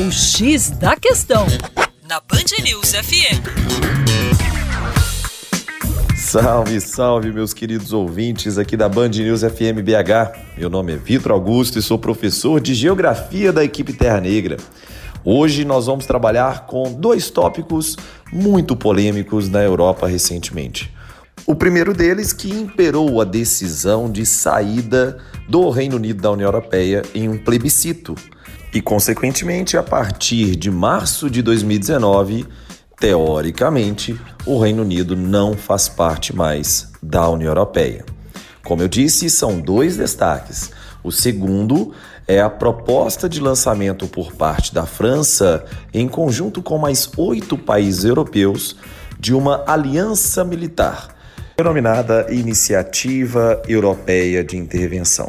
O X da Questão, na Band News FM. Salve, salve, meus queridos ouvintes aqui da Band News FM BH. Meu nome é Vitor Augusto e sou professor de Geografia da equipe Terra Negra. Hoje nós vamos trabalhar com dois tópicos muito polêmicos na Europa recentemente. O primeiro deles que imperou a decisão de saída do Reino Unido da União Europeia em um plebiscito e, consequentemente, a partir de março de 2019, teoricamente, o Reino Unido não faz parte mais da União Europeia. Como eu disse, são dois destaques. O segundo é a proposta de lançamento por parte da França, em conjunto com mais oito países europeus, de uma aliança militar, denominada Iniciativa Europeia de Intervenção.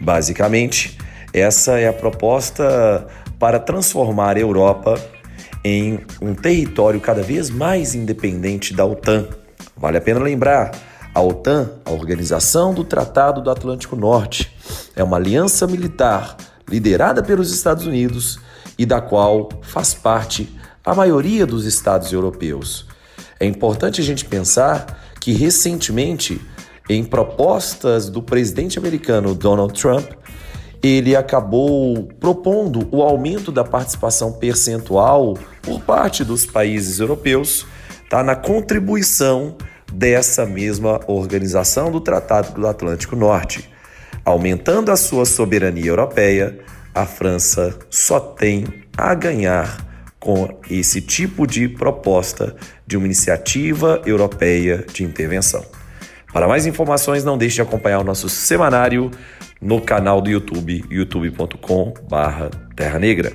Basicamente, essa é a proposta para transformar a Europa em um território cada vez mais independente da OTAN. Vale a pena lembrar, a OTAN, a Organização do Tratado do Atlântico Norte, é uma aliança militar liderada pelos Estados Unidos e da qual faz parte a maioria dos estados europeus. É importante a gente pensar que recentemente, em propostas do presidente americano Donald Trump, ele acabou propondo o aumento da participação percentual por parte dos países europeus tá, na contribuição dessa mesma organização do Tratado do Atlântico Norte. Aumentando a sua soberania europeia, a França só tem a ganhar com esse tipo de proposta de uma iniciativa europeia de intervenção. Para mais informações, não deixe de acompanhar o nosso semanário no canal do YouTube, youtube.com/terra negra.